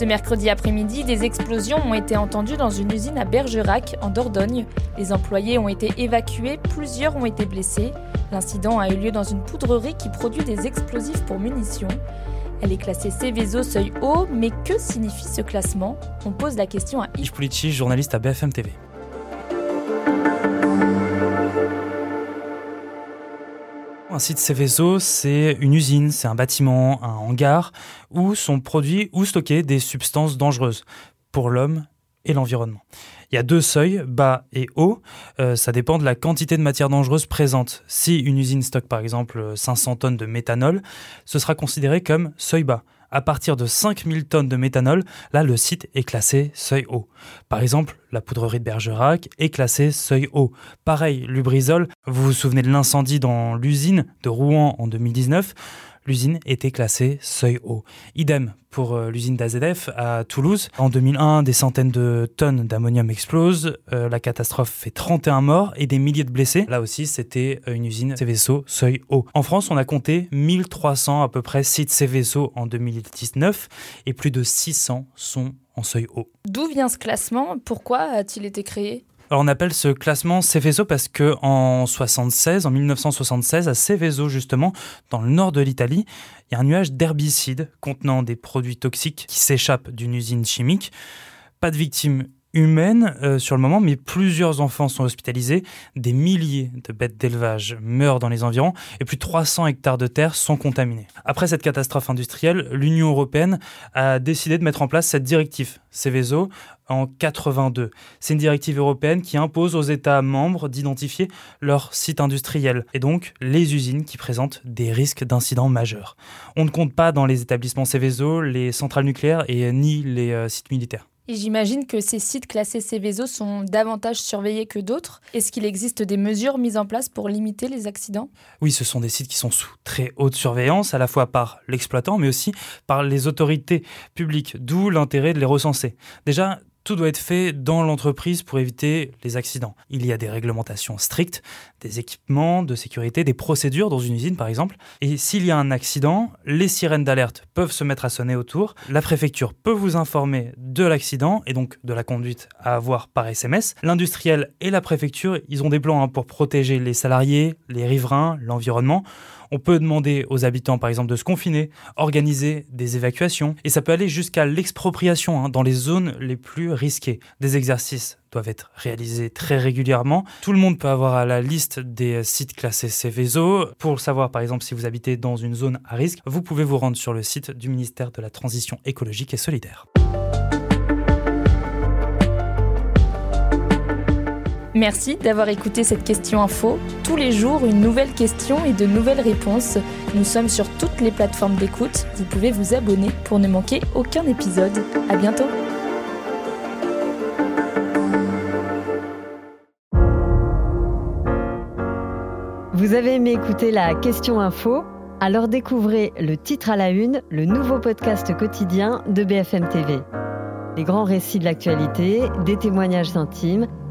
Ce mercredi après-midi, des explosions ont été entendues dans une usine à Bergerac, en Dordogne. Les employés ont été évacués, plusieurs ont été blessés. L'incident a eu lieu dans une poudrerie qui produit des explosifs pour munitions. Elle est classée Céveso seuil haut, mais que signifie ce classement? On pose la question à Yves Pulici, journaliste à BFM TV. Un site Céveso, c'est une usine, c'est un bâtiment, un hangar où sont produits ou stockées des substances dangereuses pour l'homme et l'environnement. Il y a deux seuils, bas et haut. Euh, ça dépend de la quantité de matière dangereuse présente. Si une usine stocke par exemple 500 tonnes de méthanol, ce sera considéré comme seuil bas. À partir de 5000 tonnes de méthanol, là le site est classé seuil haut. Par exemple, la poudrerie de Bergerac est classée seuil haut. Pareil, Lubrizol, vous vous souvenez de l'incendie dans l'usine de Rouen en 2019 l'usine était classée seuil haut. Idem pour euh, l'usine d'AZF à Toulouse. En 2001, des centaines de tonnes d'ammonium explosent. Euh, la catastrophe fait 31 morts et des milliers de blessés. Là aussi, c'était euh, une usine Céveso seuil haut. En France, on a compté 1300 à peu près sites Céveso en 2019 et plus de 600 sont en seuil haut. D'où vient ce classement? Pourquoi a-t-il été créé? On appelle ce classement Céveso parce que en 76, en 1976, à Céveso justement, dans le nord de l'Italie, il y a un nuage d'herbicides contenant des produits toxiques qui s'échappent d'une usine chimique. Pas de victimes humaine euh, sur le moment, mais plusieurs enfants sont hospitalisés, des milliers de bêtes d'élevage meurent dans les environs et plus de 300 hectares de terre sont contaminés. Après cette catastrophe industrielle, l'Union européenne a décidé de mettre en place cette directive Céveso en 82. C'est une directive européenne qui impose aux États membres d'identifier leurs sites industriels et donc les usines qui présentent des risques d'incidents majeurs. On ne compte pas dans les établissements Céveso les centrales nucléaires et ni les euh, sites militaires. Et j'imagine que ces sites classés Céveso sont davantage surveillés que d'autres. Est-ce qu'il existe des mesures mises en place pour limiter les accidents? Oui, ce sont des sites qui sont sous très haute surveillance, à la fois par l'exploitant, mais aussi par les autorités publiques, d'où l'intérêt de les recenser. Déjà, tout doit être fait dans l'entreprise pour éviter les accidents. Il y a des réglementations strictes, des équipements de sécurité, des procédures dans une usine par exemple. Et s'il y a un accident, les sirènes d'alerte peuvent se mettre à sonner autour. La préfecture peut vous informer de l'accident et donc de la conduite à avoir par SMS. L'industriel et la préfecture, ils ont des plans hein, pour protéger les salariés, les riverains, l'environnement. On peut demander aux habitants, par exemple, de se confiner, organiser des évacuations, et ça peut aller jusqu'à l'expropriation hein, dans les zones les plus risquées. Des exercices doivent être réalisés très régulièrement. Tout le monde peut avoir à la liste des sites classés Céveso. Pour savoir, par exemple, si vous habitez dans une zone à risque, vous pouvez vous rendre sur le site du ministère de la Transition écologique et solidaire. Merci d'avoir écouté cette question info. Tous les jours, une nouvelle question et de nouvelles réponses. Nous sommes sur toutes les plateformes d'écoute. Vous pouvez vous abonner pour ne manquer aucun épisode. À bientôt. Vous avez aimé écouter la question info? Alors découvrez le titre à la une, le nouveau podcast quotidien de BFM TV. Les grands récits de l'actualité, des témoignages intimes